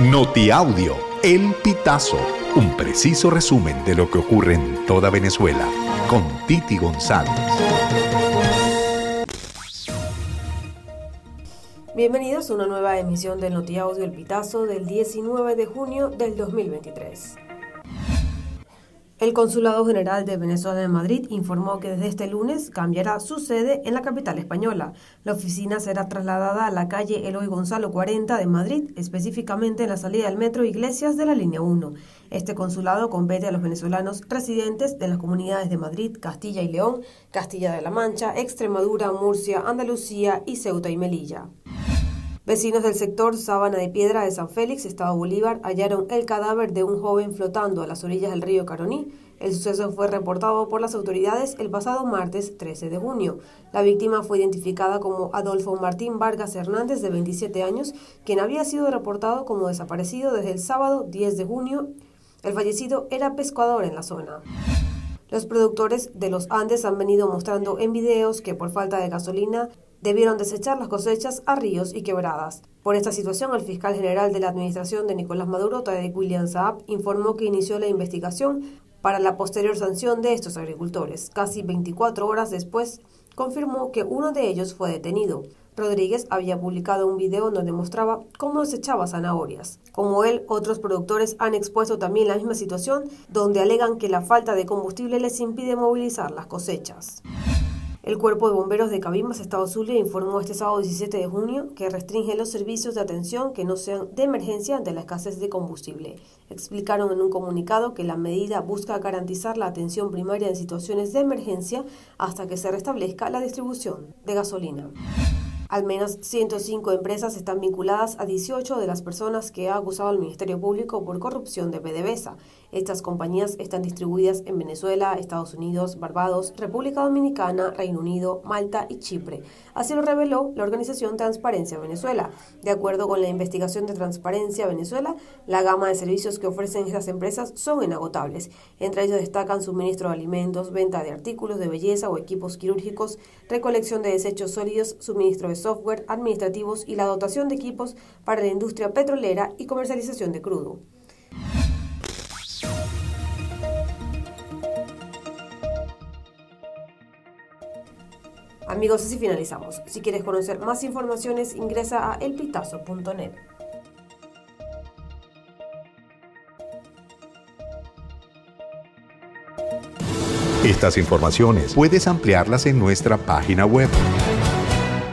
Notiaudio, El Pitazo, un preciso resumen de lo que ocurre en toda Venezuela, con Titi González. Bienvenidos a una nueva emisión del Notiaudio El Pitazo del 19 de junio del 2023. El Consulado General de Venezuela en Madrid informó que desde este lunes cambiará su sede en la capital española. La oficina será trasladada a la calle Eloy Gonzalo 40 de Madrid, específicamente en la salida del metro Iglesias de la línea 1. Este consulado compete a los venezolanos residentes de las comunidades de Madrid, Castilla y León, Castilla de la Mancha, Extremadura, Murcia, Andalucía y Ceuta y Melilla. Vecinos del sector Sabana de Piedra de San Félix, Estado Bolívar, hallaron el cadáver de un joven flotando a las orillas del río Caroní. El suceso fue reportado por las autoridades el pasado martes 13 de junio. La víctima fue identificada como Adolfo Martín Vargas Hernández, de 27 años, quien había sido reportado como desaparecido desde el sábado 10 de junio. El fallecido era pescador en la zona. Los productores de los Andes han venido mostrando en videos que por falta de gasolina debieron desechar las cosechas a ríos y quebradas. Por esta situación, el fiscal general de la administración de Nicolás Maduro, Tadek William Saab, informó que inició la investigación para la posterior sanción de estos agricultores. Casi 24 horas después, confirmó que uno de ellos fue detenido. Rodríguez había publicado un video donde mostraba cómo desechaba zanahorias. Como él, otros productores han expuesto también la misma situación, donde alegan que la falta de combustible les impide movilizar las cosechas. El Cuerpo de Bomberos de Cabimas, Estado Zulia, informó este sábado 17 de junio que restringe los servicios de atención que no sean de emergencia ante la escasez de combustible. Explicaron en un comunicado que la medida busca garantizar la atención primaria en situaciones de emergencia hasta que se restablezca la distribución de gasolina. Al menos 105 empresas están vinculadas a 18 de las personas que ha acusado el Ministerio Público por corrupción de PDVSA. Estas compañías están distribuidas en Venezuela, Estados Unidos, Barbados, República Dominicana, Reino Unido, Malta y Chipre. Así lo reveló la organización Transparencia Venezuela. De acuerdo con la investigación de Transparencia Venezuela, la gama de servicios que ofrecen estas empresas son inagotables. Entre ellos destacan suministro de alimentos, venta de artículos de belleza o equipos quirúrgicos, recolección de desechos sólidos, suministro de software, administrativos y la dotación de equipos para la industria petrolera y comercialización de crudo. Amigos, así finalizamos. Si quieres conocer más informaciones, ingresa a elpitazo.net. Estas informaciones puedes ampliarlas en nuestra página web